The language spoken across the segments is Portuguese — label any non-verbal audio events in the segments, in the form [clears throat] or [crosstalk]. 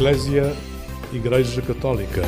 Eclésia Igreja Católica.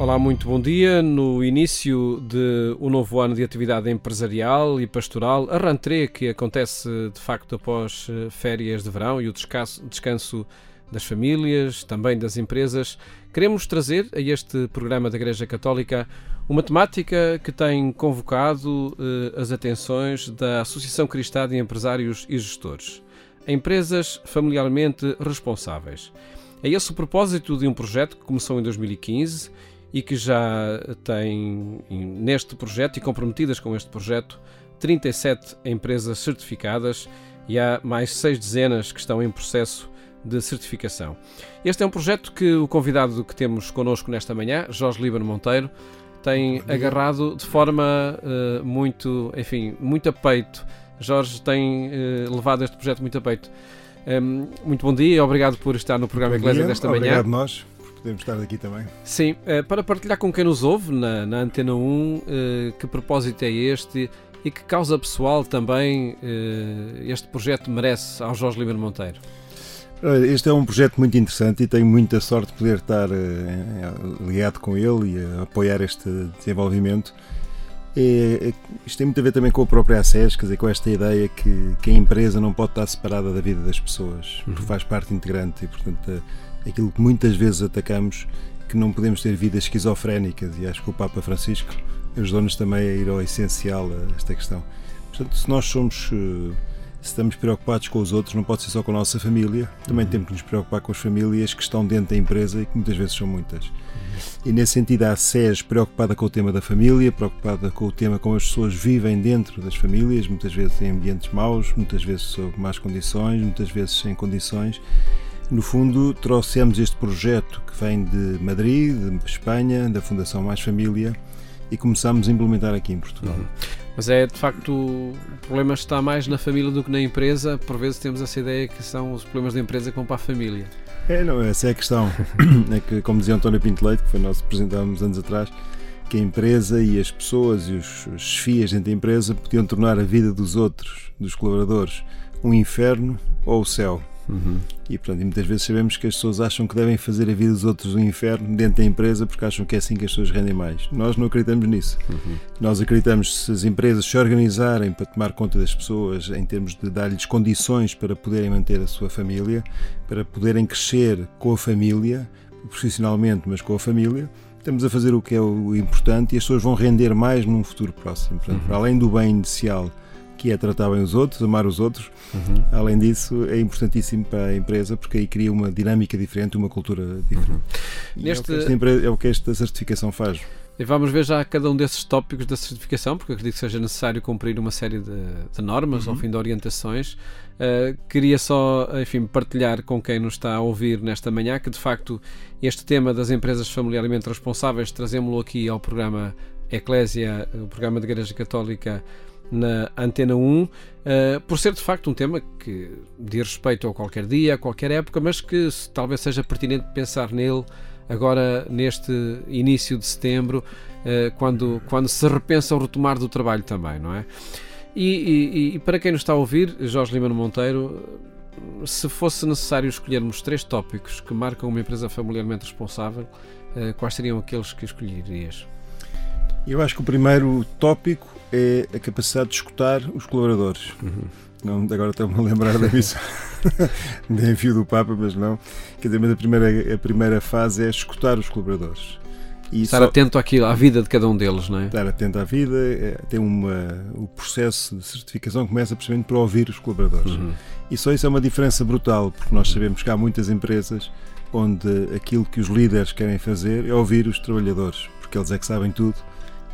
Olá, muito bom dia. No início de um novo ano de atividade empresarial e pastoral, a rentrée que acontece de facto após eh, férias de verão e o descanso, descanso das famílias, também das empresas, queremos trazer a este programa da Igreja Católica uma temática que tem convocado eh, as atenções da Associação Cristã de Empresários e Gestores. Empresas familiarmente responsáveis. É esse o propósito de um projeto que começou em 2015 e que já tem neste projeto e comprometidas com este projeto 37 empresas certificadas e há mais seis dezenas que estão em processo de certificação. Este é um projeto que o convidado que temos connosco nesta manhã, Jorge Líbano Monteiro, tem agarrado de forma uh, muito, enfim, muito a peito. Jorge tem uh, levado este projeto muito a peito. Um, ehm, muito bom dia e obrigado por estar no programa Eclésia desta manhã. Obrigado nós podemos estar aqui também. Sim, uh, para partilhar com quem nos ouve na, na Antena 1, que propósito é este e que causa pessoal também este projeto merece ao Jorge Líbano Monteiro. Este é um projeto muito interessante e tenho muita sorte de poder estar uh, ligado com ele e apoiar este desenvolvimento. É, é, isto tem muito a ver também com a própria ACES, quer dizer, com esta ideia que, que a empresa não pode estar separada da vida das pessoas, uhum. faz parte integrante e, portanto, é aquilo que muitas vezes atacamos, que não podemos ter vidas esquizofrénicas e acho que o Papa Francisco ajudou-nos também a ir ao essencial a esta questão. Portanto, se nós somos. Se estamos preocupados com os outros, não pode ser só com a nossa família, também uhum. temos que nos preocupar com as famílias que estão dentro da empresa e que muitas vezes são muitas. Uhum. E nesse sentido, a SES preocupada com o tema da família, preocupada com o tema como as pessoas vivem dentro das famílias, muitas vezes em ambientes maus, muitas vezes sob más condições, muitas vezes sem condições. No fundo, trouxemos este projeto que vem de Madrid, de Espanha, da Fundação Mais Família, e começamos a implementar aqui em Portugal. Uhum. Mas é de facto o problema está mais na família do que na empresa. Por vezes temos essa ideia que são os problemas da empresa que vão para a família. É, não, essa é a questão. [coughs] é que, como dizia António Pinto Leite, que foi nosso presidente há uns anos atrás, que a empresa e as pessoas e os, os chefias dentro da empresa podiam tornar a vida dos outros, dos colaboradores, um inferno ou o céu. Uhum. E, portanto, muitas vezes sabemos que as pessoas acham que devem fazer a vida dos outros um inferno dentro da empresa porque acham que é assim que as pessoas rendem mais. Nós não acreditamos nisso. Uhum. Nós acreditamos que se as empresas se organizarem para tomar conta das pessoas em termos de dar-lhes condições para poderem manter a sua família, para poderem crescer com a família, profissionalmente, mas com a família, estamos a fazer o que é o importante e as pessoas vão render mais num futuro próximo. Portanto, uhum. para além do bem inicial que é tratar bem os outros, amar os outros. Uhum. Além disso, é importantíssimo para a empresa porque aí cria uma dinâmica diferente, uma cultura diferente. Uhum. Neste... É, o empresa, é o que esta certificação faz. E vamos ver já cada um desses tópicos da certificação, porque acredito que seja necessário cumprir uma série de, de normas, uhum. ao fim de orientações. Uh, queria só, enfim, partilhar com quem nos está a ouvir nesta manhã que, de facto, este tema das empresas familiarmente responsáveis, trazemos-lo aqui ao programa Eclésia, o programa da Igreja Católica na Antena 1, uh, eh, por ser de facto um tema que diz respeito a qualquer dia, a qualquer época, mas que talvez seja pertinente pensar nele agora neste início de setembro, uh, quando, quando se repensa o retomar do trabalho também, não é? E, e, e para quem nos está a ouvir, Jorge Lima Monteiro, se fosse necessário escolhermos três tópicos que marcam uma empresa familiarmente responsável, uh, quais seriam aqueles que escolherias? Eu acho que o primeiro tópico é a capacidade de escutar os colaboradores. Uhum. Não, agora estou-me a lembrar da missa [laughs] de envio do Papa, mas não. Quer dizer, mas a primeira, a primeira fase é escutar os colaboradores. E estar só, atento àquilo, à vida de cada um deles, não é? Estar atento à vida, é, tem uma, o processo de certificação começa precisamente para ouvir os colaboradores. Uhum. E só isso é uma diferença brutal, porque nós sabemos que há muitas empresas onde aquilo que os líderes querem fazer é ouvir os trabalhadores, porque eles é que sabem tudo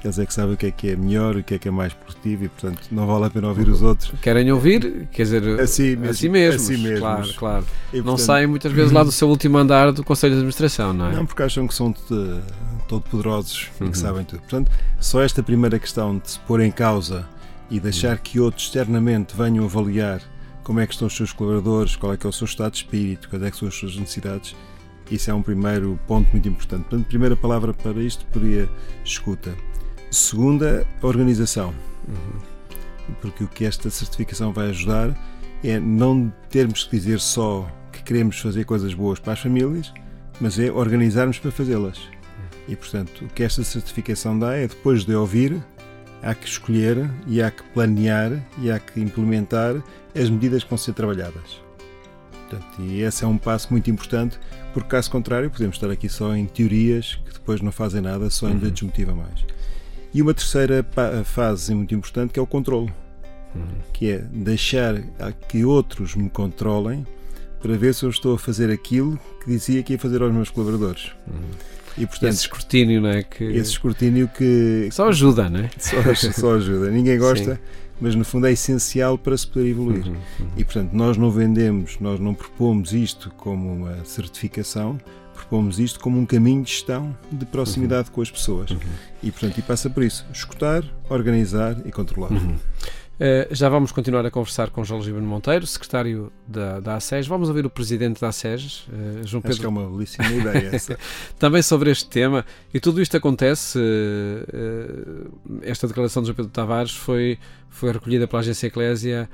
eles é que sabem o que é que é melhor, o que é que é mais produtivo e, portanto, não vale a pena ouvir os outros. Querem ouvir, quer dizer, assim, mesmo, assim mesmos. Assim mesmos. Claro, claro. E, portanto, não saem muitas vezes lá do [clears throat] seu último andar do Conselho de Administração, não é? Não, porque acham que são todo poderosos uhum. e que uhum. sabem tudo. Portanto, só esta primeira questão de se pôr em causa e deixar que outros externamente venham avaliar como é que estão os seus colaboradores, qual é que é o seu estado de espírito, quais é que são as suas necessidades, isso é um primeiro ponto muito importante. Portanto, primeira palavra para isto seria escuta. Segunda, a organização. Uhum. Porque o que esta certificação vai ajudar é não termos que dizer só que queremos fazer coisas boas para as famílias, mas é organizarmos para fazê-las. E, portanto, o que esta certificação dá é, depois de ouvir, há que escolher e há que planear e há que implementar as medidas que vão ser trabalhadas. Portanto, e esse é um passo muito importante, porque caso contrário podemos estar aqui só em teorias que depois não fazem nada, só ainda uhum. desmotiva mais. E uma terceira fase muito importante que é o controle, uhum. que é deixar que outros me controlem para ver se eu estou a fazer aquilo que dizia que ia fazer aos meus colaboradores. Uhum. E, portanto, esse escrutínio, não é? Que... Esse escrutínio que. Só ajuda, não é? [laughs] Só, só ajuda. Ninguém gosta, Sim. mas no fundo é essencial para se poder evoluir. Uhum, uhum. E portanto, nós não vendemos, nós não propomos isto como uma certificação, propomos isto como um caminho de gestão de proximidade uhum. com as pessoas. Uhum. E portanto, e passa por isso: escutar, organizar e controlar. Uhum. Uh, já vamos continuar a conversar com João Gibano Monteiro, secretário da, da ASES. Vamos ouvir o presidente da ASES, uh, João Pedro. Acho que é uma belíssima ideia essa. [laughs] Também sobre este tema. E tudo isto acontece. Uh, esta declaração de João Pedro Tavares foi, foi recolhida pela agência Eclésia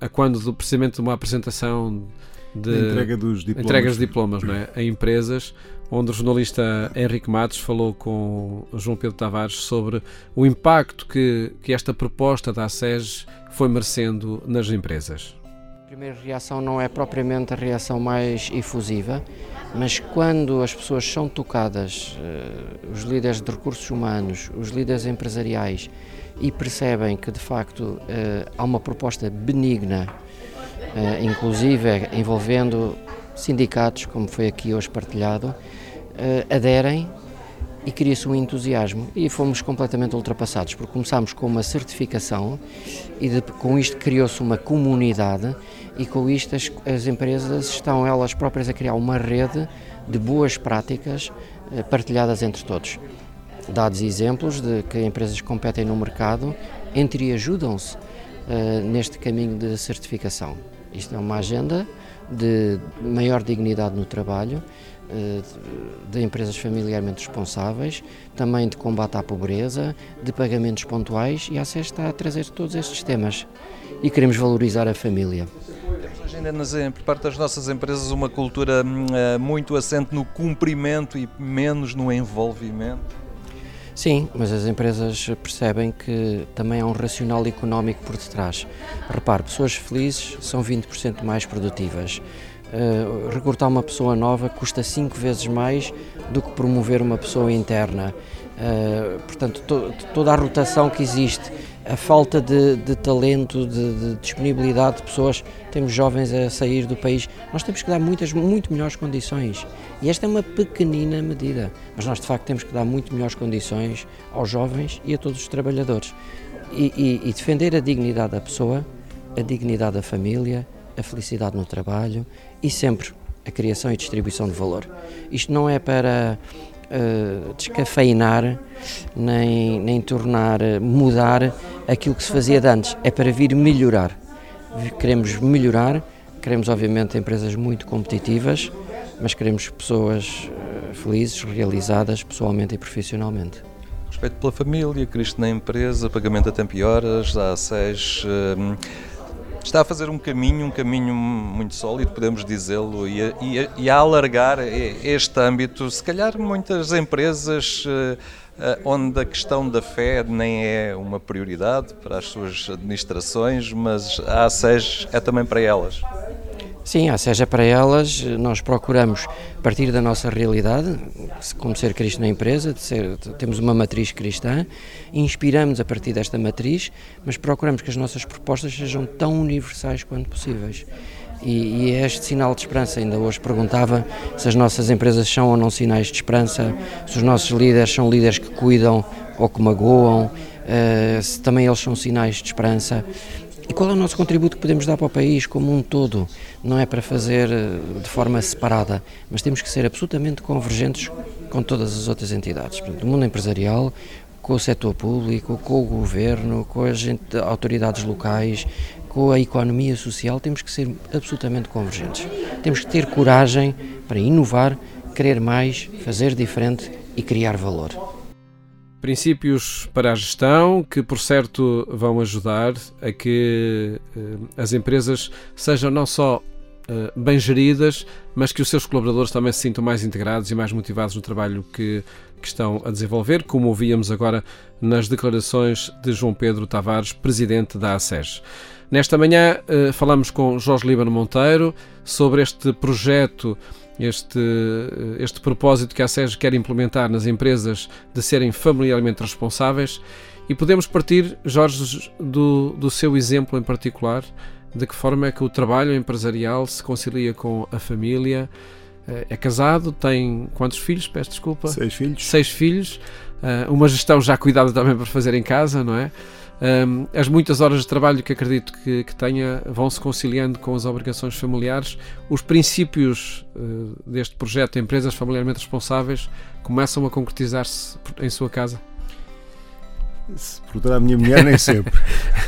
a quando do precisamente de uma apresentação de entrega dos diplomas, entregas de diplomas não é? a empresas onde o jornalista Henrique Matos falou com João Pedro Tavares sobre o impacto que, que esta proposta da ASES foi merecendo nas empresas. A primeira reação não é propriamente a reação mais efusiva, mas quando as pessoas são tocadas, eh, os líderes de recursos humanos, os líderes empresariais, e percebem que de facto eh, há uma proposta benigna, inclusive envolvendo sindicatos, como foi aqui hoje partilhado, uh, aderem e cria-se um entusiasmo e fomos completamente ultrapassados, porque começámos com uma certificação e de, com isto criou-se uma comunidade e com isto as, as, empresas estão elas próprias a criar uma rede de boas práticas uh, partilhadas entre todos. Dados exemplos de que empresas competem no mercado entre ajudam-se uh, neste caminho de certificação. Isto é uma agenda de maior dignidade no trabalho, eh, de empresas familiarmente responsáveis, também de combate à pobreza, de pagamentos pontuais e a SES está a trazer todos estes temas e queremos valorizar a família. Temos hoje ainda nas, por parte das nossas empresas uma cultura uh, muito assente no cumprimento e menos no envolvimento. Sim, mas as empresas percebem que também há um racional económico por detrás. Repare, pessoas felizes são 20% mais produtivas. Uh, uma pessoa nova custa cinco vezes mais do que promover uma pessoa interna. Uh, portanto, to, toda a rotação que existe, a falta de, de talento, de, de, disponibilidade de pessoas, temos jovens a sair do país, nós temos que dar muitas, muito melhores condições. E esta é uma pequenina medida, mas nós de facto temos que dar muito melhores condições aos jovens e a todos os trabalhadores. E, e, e defender a dignidade da pessoa, a dignidade da família, a felicidade no trabalho e sempre a criação e distribuição de valor. Isto não é para uh, descafeinar nem, nem tornar, uh, mudar aquilo que se fazia de antes, é para vir melhorar. Queremos melhorar, queremos obviamente empresas muito competitivas, mas queremos pessoas uh, felizes, realizadas pessoalmente e profissionalmente. Respeito pela família, Cristo na empresa, pagamento a tempo e horas, a SES está a fazer um caminho, um caminho muito sólido, podemos dizê-lo, e, e, e, a alargar este âmbito. Se calhar muitas empresas eh, eh, onde a questão da fé nem é uma prioridade para as suas administrações, mas a ASES é também para elas. Sim, seja para elas, nós procuramos partir da nossa realidade, como ser Cristo na empresa, ser, temos uma matriz cristã, inspiramos a partir desta matriz, mas procuramos que as nossas propostas sejam tão universais quanto possíveis. E, e é este sinal de esperança. Ainda hoje perguntava se as nossas empresas são ou não sinais de esperança, se os nossos líderes são líderes que cuidam ou que magoam, uh, se também eles são sinais de esperança. E qual é o nosso contributo que podemos dar para o país como um todo? Não é para fazer eh, de forma separada, mas temos que ser absolutamente convergentes com todas as outras entidades. Portanto, o mundo empresarial, com o setor público, com o governo, com as autoridades locais, com a economia social, temos que ser absolutamente convergentes. Temos que ter coragem para inovar, querer mais, fazer diferente e criar valor. Princípios para a gestão que, por certo, vão ajudar a que uh, as empresas sejam não só uh, bem geridas, mas que os seus colaboradores também se sintam mais integrados e mais motivados no trabalho que, que estão a desenvolver, como ouvíamos agora nas declarações de João Pedro Tavares, presidente da ASES. Nesta manhã uh, falamos com Jorge Líbano Monteiro sobre este projeto este, este propósito que a SES quer implementar nas empresas de serem familiarmente responsáveis e podemos partir, Jorge, do, do seu exemplo em particular, de que forma é que o trabalho empresarial se concilia com a família. Eh, é casado, tem quantos filhos? Peço desculpa. Seis filhos. Seis filhos. Eh, uma gestão já cuidada também para fazer em casa, não é? Um, as muitas horas de trabalho que acredito que, que tenha vão se conciliando com as obrigações familiares. Os princípios uh, deste projeto, Empresas Familiarmente Responsáveis, começam a concretizar-se em sua casa? Se perguntar à minha mulher, nem sempre.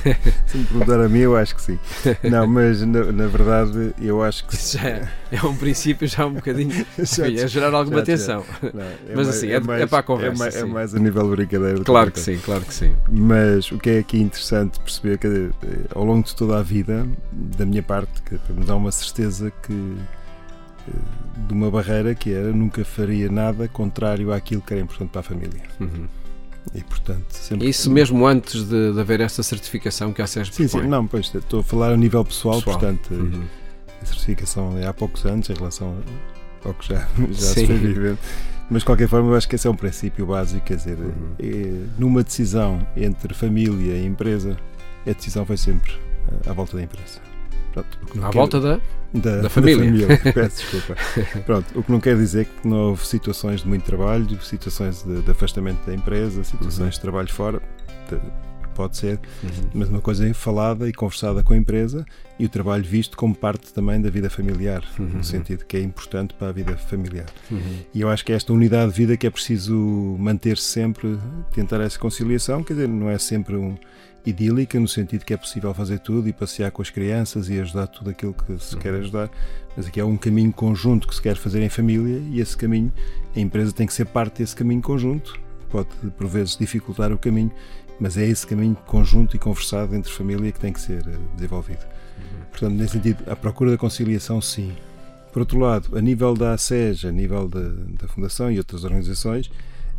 [laughs] Se me perguntar a mim, eu acho que sim. Não, mas na, na verdade, eu acho que. Já é, [laughs] é um princípio já um bocadinho. [laughs] já, é gerar alguma atenção. Não, é mas assim, é, mais, é, para a conversa. É mais, é mais a nível brincadeira. Claro que sim, claro que sim. Mas o que é aqui interessante perceber que eh, ao longo de toda a vida, da minha parte, que me dá uma certeza que eh, de uma barreira que era nunca faria nada contrário àquilo que era importante para a família. Uhum. E, portanto, sempre... Isso mesmo antes de, de haver essa certificação que a SES Sim, sim, não, pois estou a falar a nível pessoal, pessoal. portanto, uhum. a certificação é há poucos anos em relação ao que já, [laughs] já se foi vivendo. Mas de qualquer forma, eu acho que esse é um princípio básico, quer dizer, uhum. é, numa decisão entre família e empresa, a decisão foi sempre à volta da empresa. Pronto, à quero... volta da? Da, da família. Da família. [laughs] Peço desculpa. Pronto, o que não quer dizer que não houve situações de muito trabalho, situações de, de afastamento da empresa, situações uhum. de trabalho fora, de, pode ser, uhum. mas uma coisa é falada e conversada com a empresa e o trabalho visto como parte também da vida familiar, uhum. no sentido que é importante para a vida familiar. Uhum. E eu acho que é esta unidade de vida que é preciso manter sempre, tentar essa conciliação, quer dizer, não é sempre um idílica, no sentido que é possível fazer tudo e passear com as crianças e ajudar tudo aquilo que se quer uhum. ajudar, mas aqui é um caminho conjunto que se quer fazer em família e esse caminho, a empresa tem que ser parte desse caminho conjunto, pode por vezes dificultar o caminho, mas é esse caminho conjunto e conversado entre família que tem que ser eh, desenvolvido. Uhum. Portanto, nesse sentido, a procura da conciliação, sim. Por outro lado, a nível da ASES, a nível da, da Fundação e outras organizações,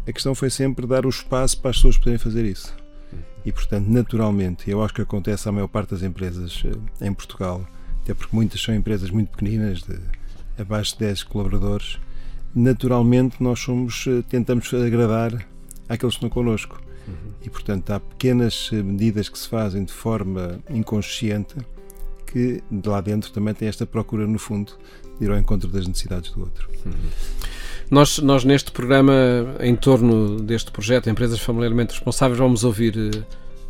a questão foi sempre dar o espaço para as pessoas poderem fazer isso. E, portanto, naturalmente, eu acho que acontece à maior parte das empresas eh, em Portugal, até porque muitas são empresas muito pequeninas, de abaixo de 10 colaboradores, naturalmente nós somos, eh, tentamos agradar àqueles que estão connosco. Uhum. E, portanto, há pequenas eh, medidas que se fazem de forma inconsciente que de lá dentro também tem esta procura, no fundo, de ir ao encontro das necessidades do outro. Uhum. Nós, nós, neste programa, em torno deste projeto Empresas Familiarmente Responsáveis, vamos ouvir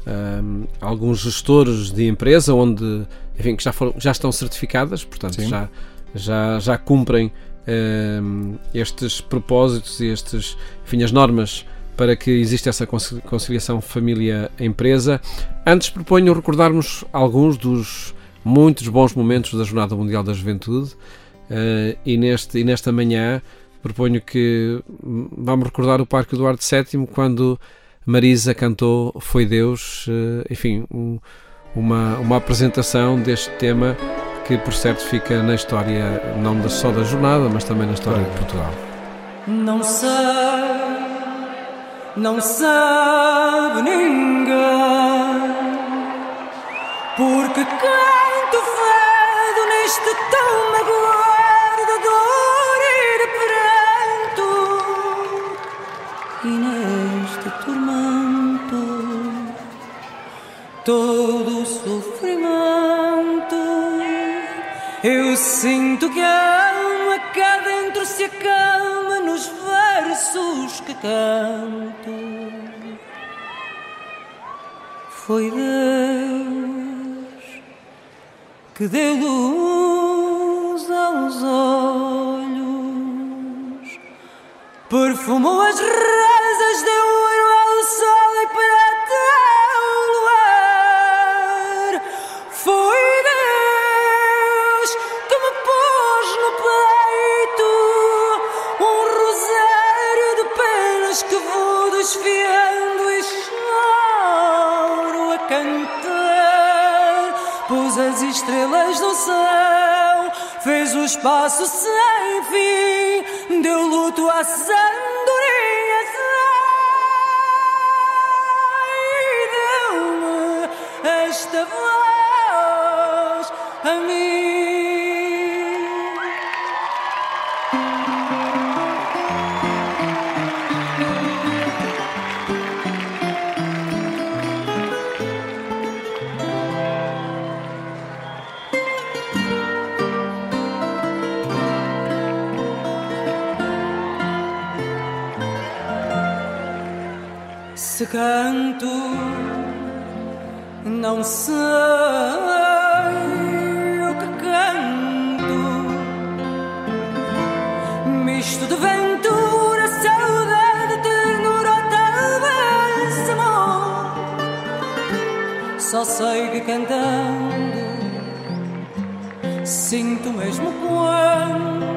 um, alguns gestores de empresa onde, enfim, que já, foram, já estão certificadas, portanto, já, já, já cumprem um, estes propósitos e estes, enfim, as normas para que exista essa conciliação família-empresa. Antes proponho recordarmos alguns dos muitos bons momentos da Jornada Mundial da Juventude uh, e, neste, e nesta manhã proponho que vamos recordar o Parque Eduardo VII quando Marisa cantou Foi Deus, eh, enfim, um, uma, uma apresentação deste tema que por certo fica na história não só da jornada, mas também na história de Portugal. Não sei, não sabe ninguém, porque canto fado neste tão magoado de dor todo sofrimento. Eu sinto que a alma cá dentro se acalma nos versos que canto. Foi Deus que deu luz aos olhos perfumou as rasas de ouro ao sol e prata as estrelas do céu, fez o espaço sem fim, deu luto às andorinhas Se canto, não sei o que canto. Misto de ventura, saudade, ternura, talvez amor. Só sei que cantando sinto mesmo quando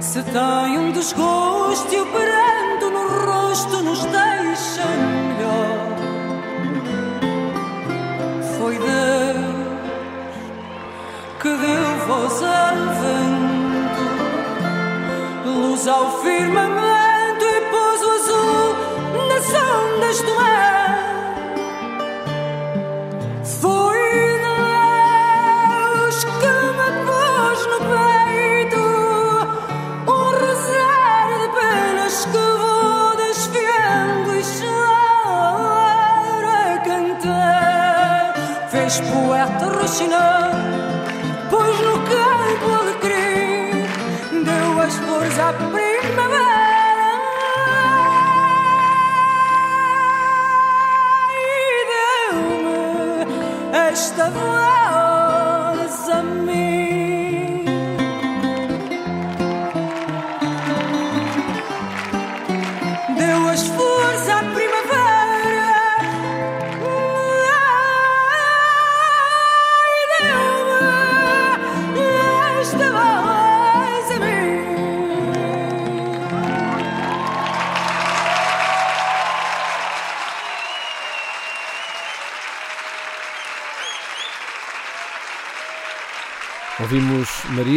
se tem um desgosto e o pranto no rosto nos melhor. Foi Deus que deu voz ao vento, luz ao firmamento e pôs o azul nas ondas do mar. Machine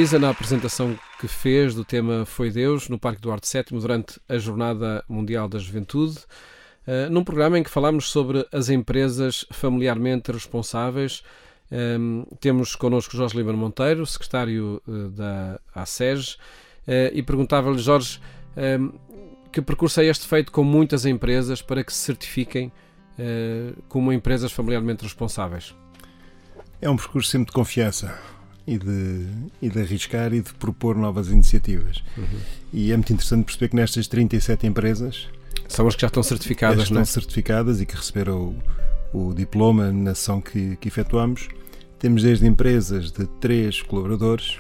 Marisa na apresentação que fez do tema Foi Deus no Parque Duarte VII durante a Jornada Mundial da Juventude, eh, num programa em que falámos sobre as empresas familiarmente responsáveis. Ehm, temos connosco Jorge Lima Monteiro, secretário eh, da ASES, eh, e perguntava-lhe, Jorge, ehm, que percurso é este feito com muitas empresas para que se certifiquem como empresas familiarmente responsáveis? É um percurso sempre de confiança e de, e de arriscar e de propor novas iniciativas. E é muito interessante perceber que nestas 37 empresas São as que já estão certificadas, não é? estão certificadas e que receberam o, o diploma na ação que, que efetuamos. Temos desde empresas de três colaboradores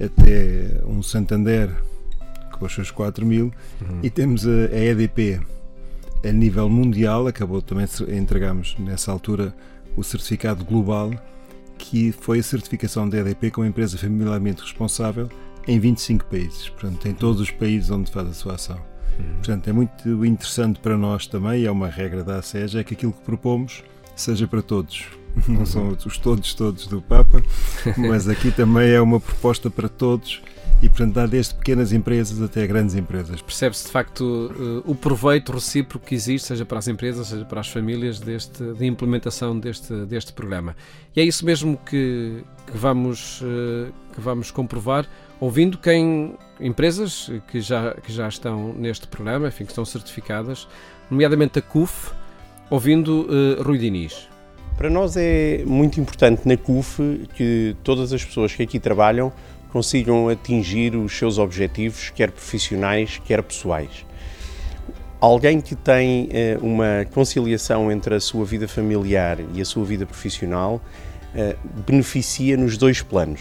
até um Santander com os seus 4 mil e temos a, a EDP a nível mundial, acabou também, de- entregamos nessa altura o certificado global que foi a certificação da EDP como empresa familiarmente responsável em 25 países, portanto em todos os países onde faz a sua ação. Portanto, é muito interessante para nós também, é uma regra da ASES, é que aquilo que propomos seja para todos. Não são os todos, todos do Papa, [laughs] mas aqui também é uma proposta para todos e, portanto, dá desde pequenas empresas até grandes empresas. Percebe-se de facto eh, o proveito recíproco que existe, seja para as empresas, seja para as famílias, deste, de implementação deste, deste programa. E é isso mesmo que, que vamos, eh, que vamos comprovar, ouvindo quem empresas que já, que já estão neste programa, enfim, que estão certificadas, nomeadamente a CUF, ouvindo eh, Rui Diniz. Para nós é muito importante na CUF que todas as pessoas que aqui trabalham consigam atingir os seus objetivos, quer profissionais, quer pessoais. Alguém que tem eh, uma conciliação entre a sua vida familiar e a sua vida profissional eh, beneficia nos dois planos.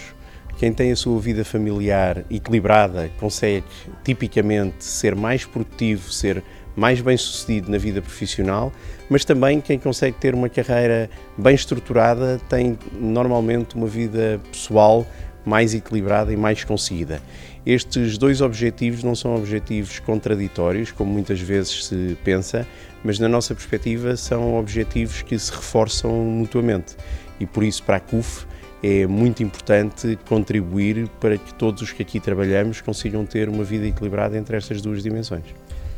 Quem tem a sua vida familiar equilibrada consegue tipicamente ser mais produtivo, ser mais bem sucedido na vida profissional, mas também quem consegue ter uma carreira bem estruturada tem normalmente uma vida pessoal mais equilibrada e mais conseguida. Estes dois objetivos não são objetivos contraditórios, como muitas vezes se pensa, mas na nossa perspectiva são objetivos que se reforçam mutuamente. E por isso, para a CUF, é muito importante contribuir para que todos os que aqui trabalhamos consigam ter uma vida equilibrada entre estas duas dimensões.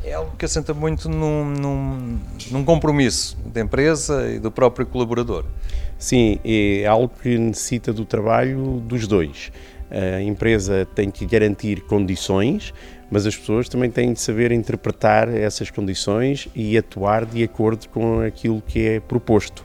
É algo que assenta muito num, num, num compromisso da empresa e do próprio colaborador. Sim, é algo que necessita do trabalho dos dois. A empresa tem que garantir condições, mas as pessoas também têm de saber interpretar essas condições e atuar de acordo com aquilo que é proposto.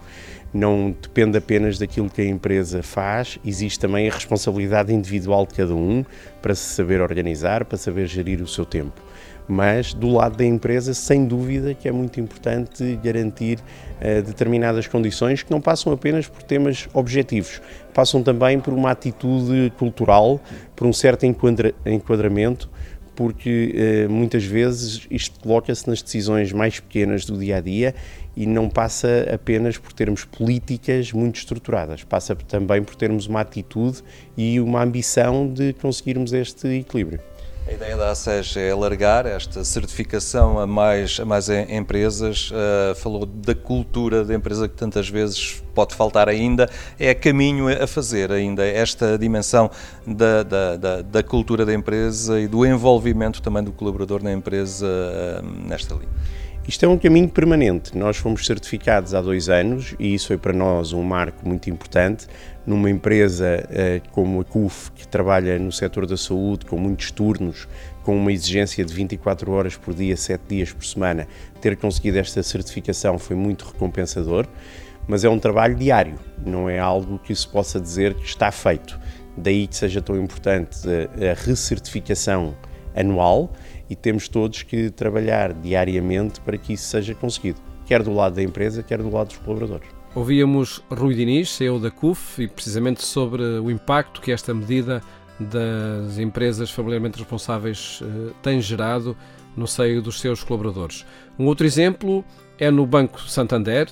Não depende apenas daquilo que a empresa faz, existe também a responsabilidade individual de cada um para se saber organizar, para saber gerir o seu tempo mas do lado da empresa, sem dúvida que é muito importante garantir uh, determinadas condições que não passam apenas por temas objetivos, passam também por uma atitude cultural, por um certo enquadra enquadramento, porque uh, muitas vezes isto coloca-se nas decisões mais pequenas do dia a dia e não passa apenas por termos políticas muito estruturadas, passa também por termos uma atitude e uma ambição de conseguirmos este equilíbrio. A ideia da ASES é alargar esta certificação a mais, a mais empresas. Uh, falou da cultura da empresa que tantas vezes pode faltar ainda. É caminho a fazer ainda esta dimensão da, da, da, da cultura da empresa e do envolvimento também do colaborador na empresa uh, nesta linha. Isto é um caminho permanente. Nós fomos certificados há dois anos e isso foi para nós um marco muito importante. Numa empresa eh, como a CUF, que trabalha no setor da saúde, com muitos turnos, com uma exigência de 24 horas por dia, 7 dias por semana, ter conseguido esta certificação foi muito recompensador, mas é um trabalho diário, não é algo que se possa dizer que está feito. Daí que seja tão importante a recertificação anual e temos todos que trabalhar diariamente para que isso seja conseguido, quer do lado da empresa, quer do lado dos colaboradores. Ouvíamos Rui Diniz, CEO da CUF, e precisamente sobre o impacto que esta medida das empresas familiarmente responsáveis eh, tem gerado no seio dos seus colaboradores. Um outro exemplo é no Banco Santander.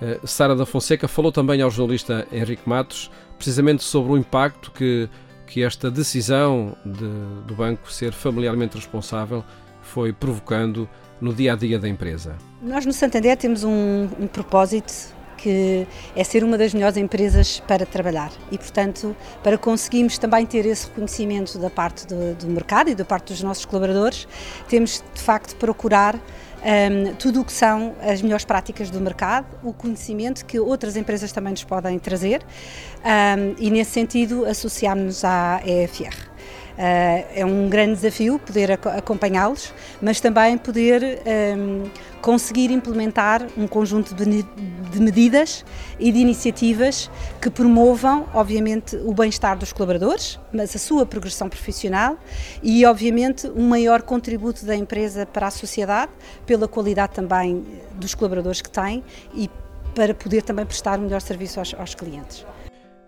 Eh, Sara da Fonseca falou também ao jornalista Henrique Matos precisamente sobre o impacto que que esta decisão de, do banco ser familiarmente responsável foi provocando no dia a dia da empresa? Nós no Santander temos um, um propósito que é ser uma das melhores empresas para trabalhar e, portanto, para conseguirmos também ter esse reconhecimento da parte do, do mercado e da parte dos nossos colaboradores, temos de facto procurar um, tudo o que são as melhores práticas do mercado, o conhecimento que outras empresas também nos podem trazer um, e, nesse sentido, associarmos à EFR. Uh, é um grande desafio poder acompanhá-los, mas também poder um, conseguir implementar um conjunto de, medidas e de iniciativas que promovam, obviamente, o bem-estar dos colaboradores, mas a sua progressão profissional e, obviamente, um maior contributo da empresa para a sociedade, pela qualidade também dos colaboradores que tem e para poder também prestar um melhor serviço aos, aos clientes.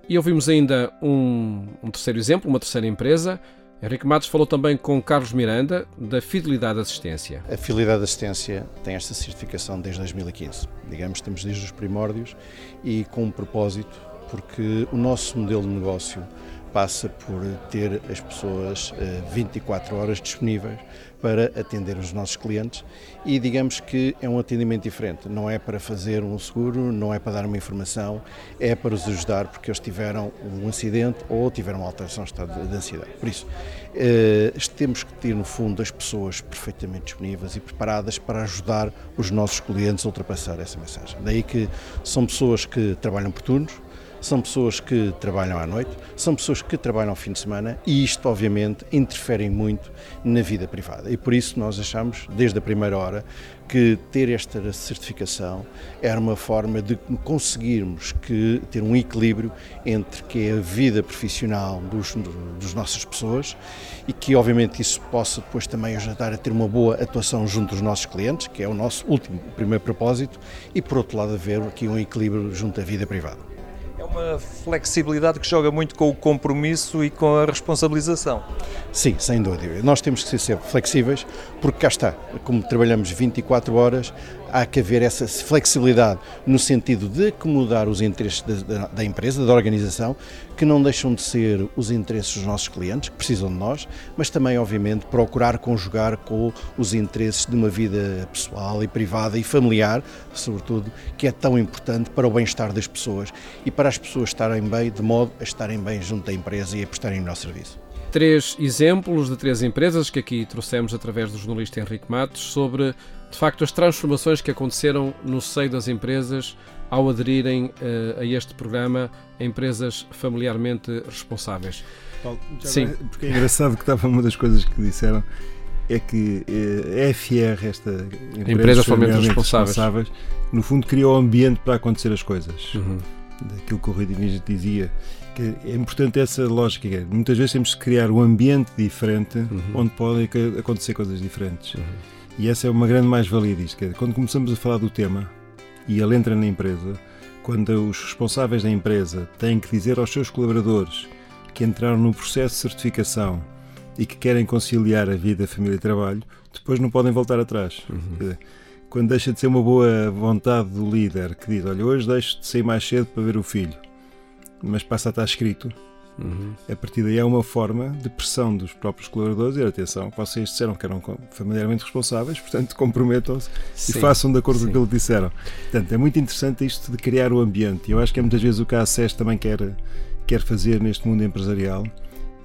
E ouvimos ainda um, um terceiro exemplo, uma terceira empresa. Henrique Matos falou também com Carlos Miranda, da Fidelidade Assistência. A Fidelidade Assistência tem esta certificação desde 2015. Digamos, temos desde os primórdios e com um propósito, porque o nosso modelo de negócio passa por ter as pessoas 24 eh, horas disponíveis para atender os nossos clientes e digamos que é um atendimento diferente. Não é para fazer um seguro, não é para dar uma informação, é para os ajudar porque eles tiveram um acidente ou tiveram uma alteração de estado de ansiedade. Por isso, eh, temos que ter no fundo as pessoas perfeitamente disponíveis e preparadas para ajudar os nossos clientes a ultrapassar essa mensagem. Daí que são pessoas que trabalham por turnos, são pessoas que trabalham à noite, são pessoas que trabalham ao fim de semana e isto, obviamente, interfere muito na vida privada. E por isso nós achamos, desde a primeira hora, que ter esta certificação era uma forma de conseguirmos que, ter um equilíbrio entre que é a vida profissional dos, dos nossas pessoas e que obviamente isso possa depois também ajudar a ter uma boa atuação junto dos nossos clientes, que é o nosso último, primeiro propósito, e por outro lado haver aqui um equilíbrio junto à vida privada uma flexibilidade que joga muito com o compromisso e com a responsabilização. Sim, sem dúvida. Nós temos que ser sempre flexíveis, porque cá está, como trabalhamos 24 horas, há que haver essa flexibilidade no sentido de acomodar os interesses da, da, empresa, da organização, que não deixam de ser os interesses dos nossos clientes, que precisam de nós, mas também, obviamente, procurar conjugar com os interesses de uma vida pessoal e privada e familiar, sobretudo, que é tão importante para o bem-estar das pessoas e para as pessoas estarem bem, de modo a estarem bem junto da empresa e a prestarem o nosso serviço. Três exemplos de três empresas que aqui trouxemos através do jornalista Henrique Matos sobre, de facto, as transformações que aconteceram no seio das empresas ao aderirem uh, a este programa empresas familiarmente responsáveis. Paulo, Sim. Porque é [laughs] engraçado que estava uma das coisas que disseram é que eh, a FR, esta empresa empresas familiarmente responsáveis. responsáveis, no fundo criou o ambiente para acontecer as coisas. Uhum. Daquilo que o Rui Diniz dizia, que é importante essa lógica. É, muitas vezes temos que criar um ambiente diferente uhum. onde podem acontecer coisas diferentes. Uhum. E essa é uma grande mais-valia disto. É, quando começamos a falar do tema e ele entra na empresa, quando os responsáveis da empresa têm que dizer aos seus colaboradores que entraram no processo de certificação e que querem conciliar a vida, a família e trabalho, depois não podem voltar atrás. Uhum. Quando deixa de ser uma boa vontade do líder que diz: Olha, hoje deixo de sair mais cedo para ver o filho mas passa a estar escrito. Uhum. A partir daí é uma forma de pressão dos próprios colaboradores e atenção, vocês disseram que eram familiarmente responsáveis, portanto comprometam-se e façam de acordo sim. com aquilo que disseram. Portanto, é muito interessante isto de criar o ambiente. Eu acho que é muitas vezes o que a ACES também quer, quer fazer neste mundo empresarial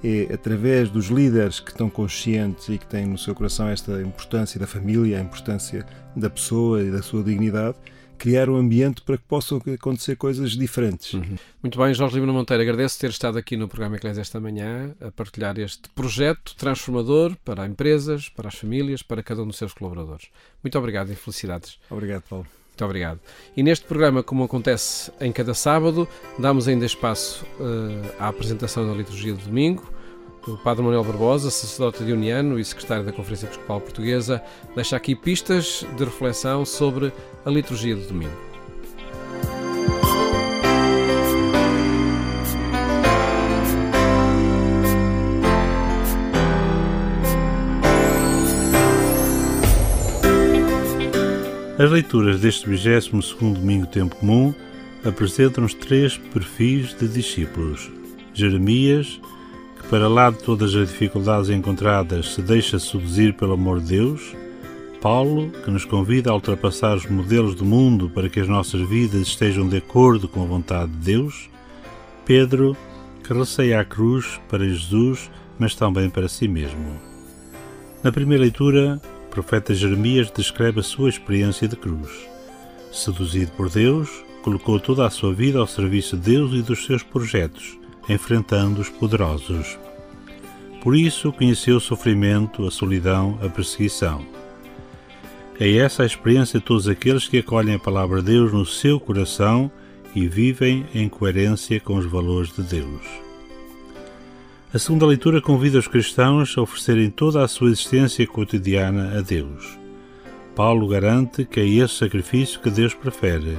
é através dos líderes que estão conscientes e que têm no seu coração esta importância da família, a importância da pessoa e da sua dignidade, criar um ambiente para que possam acontecer coisas diferentes. Uhum. Muito bem, Jorge Lima Monteiro, agradeço ter estado aqui no programa Eclésia esta manhã a partilhar este projeto transformador para empresas, para as famílias, para cada um dos seus colaboradores. Muito obrigado e felicidades. Obrigado, Paulo. Muito obrigado. E neste programa, como acontece em cada sábado, damos ainda espaço uh, à apresentação da liturgia do domingo o Padre Manuel Barbosa, sacerdote de Uniano e secretário da Conferência Episcopal Portuguesa, deixa aqui pistas de reflexão sobre a liturgia do domingo. As leituras deste 22 domingo tempo comum apresentam-nos três perfis de discípulos: Jeremias, para lá de todas as dificuldades encontradas, se deixa seduzir pelo amor de Deus. Paulo, que nos convida a ultrapassar os modelos do mundo para que as nossas vidas estejam de acordo com a vontade de Deus. Pedro, que receia a cruz para Jesus, mas também para si mesmo. Na primeira leitura, o profeta Jeremias descreve a sua experiência de cruz. Seduzido por Deus, colocou toda a sua vida ao serviço de Deus e dos seus projetos enfrentando os poderosos. Por isso conheceu o sofrimento, a solidão, a perseguição. É essa a experiência de todos aqueles que acolhem a palavra de Deus no seu coração e vivem em coerência com os valores de Deus. A segunda leitura convida os cristãos a oferecerem toda a sua existência cotidiana a Deus. Paulo garante que é esse sacrifício que Deus prefere.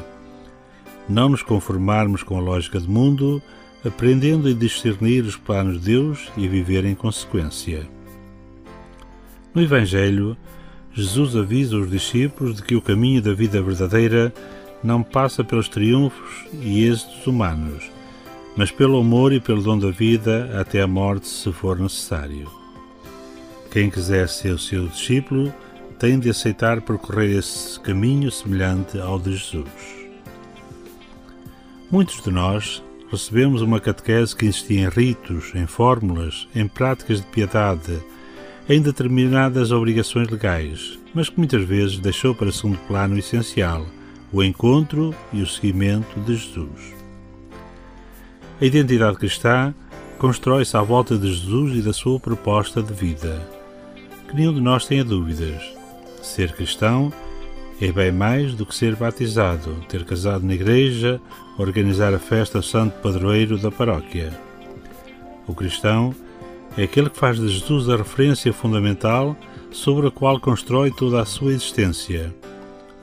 Não nos conformarmos com a lógica do mundo, aprendendo a discernir os planos de Deus e viver em consequência. No Evangelho, Jesus avisa os discípulos de que o caminho da vida verdadeira não passa pelos triunfos e êxitos humanos, mas pelo amor e pelo dom da vida até a morte, se for necessário. Quem quiser ser o seu discípulo tem de aceitar percorrer esse caminho semelhante ao de Jesus. Muitos de nós recebemos uma catequese que insistia em ritos, em fórmulas, em práticas de piedade, em determinadas obrigações legais, mas que muitas vezes deixou para segundo plano o essencial, o encontro e o seguimento de Jesus. A identidade cristã constrói-se à volta de Jesus e da sua proposta de vida. Que nenhum de nós tenha dúvidas. Ser cristão é bem mais do que ser batizado, ter casado na igreja, organizar a festa santo padroeiro da paróquia. O cristão é aquele que faz de Jesus a referência fundamental sobre a qual constrói toda a sua existência,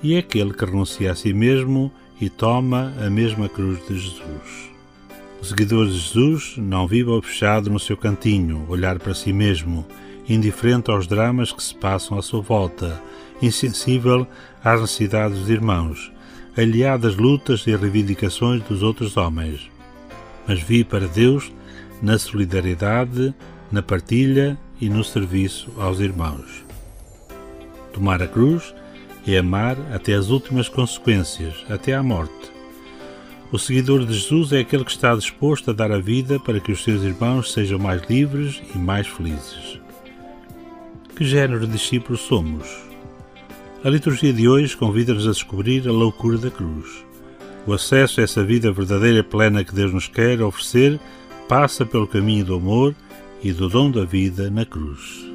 e é aquele que renuncia a si mesmo e toma a mesma cruz de Jesus. O seguidor de Jesus não vive fechado no seu cantinho, olhar para si mesmo indiferente aos dramas que se passam à sua volta, insensível às necessidades dos irmãos, aliado às lutas e reivindicações dos outros homens. Mas vi para Deus na solidariedade, na partilha e no serviço aos irmãos. Tomar a cruz é amar até as últimas consequências, até à morte. O seguidor de Jesus é aquele que está disposto a dar a vida para que os seus irmãos sejam mais livres e mais felizes. Que género de discípulos somos? A liturgia de hoje convida-nos a descobrir a loucura da cruz. O acesso a essa vida verdadeira e plena que Deus nos quer oferecer passa pelo caminho do amor e do dom da vida na cruz.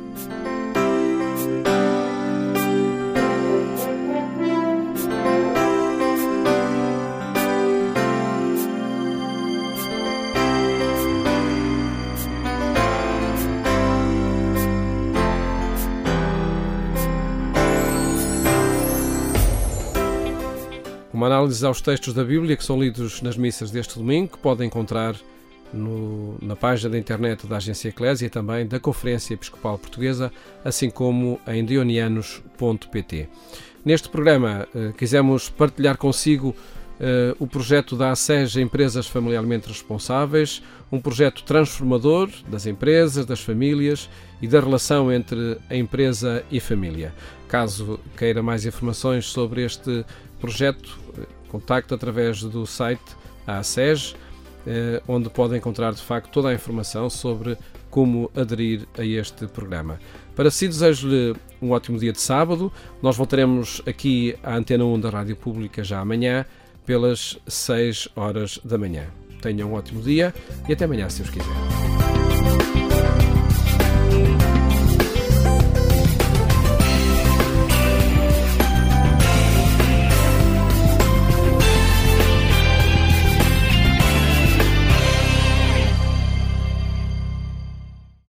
Uma análise aos textos da Bíblia que são lidos nas missas deste domingo, que podem encontrar no, na página da internet da Agência Eclésia e também da Conferência Episcopal Portuguesa, assim como em dionianos.pt. Neste programa, eh, quisemos partilhar consigo eh, o projeto da ASEG Empresas Familiarmente Responsáveis, um projeto transformador das empresas, das famílias e da relação entre a empresa e família. Caso queira mais informações sobre este projeto, contacte através do site a ASEG, onde pode encontrar de facto toda a informação sobre como aderir a este programa. Para si, desejo-lhe um ótimo dia de sábado. Nós voltaremos aqui à Antena 1 da Rádio Pública já amanhã, pelas 6 horas da manhã. Tenha um ótimo dia e até amanhã, se Deus quiser.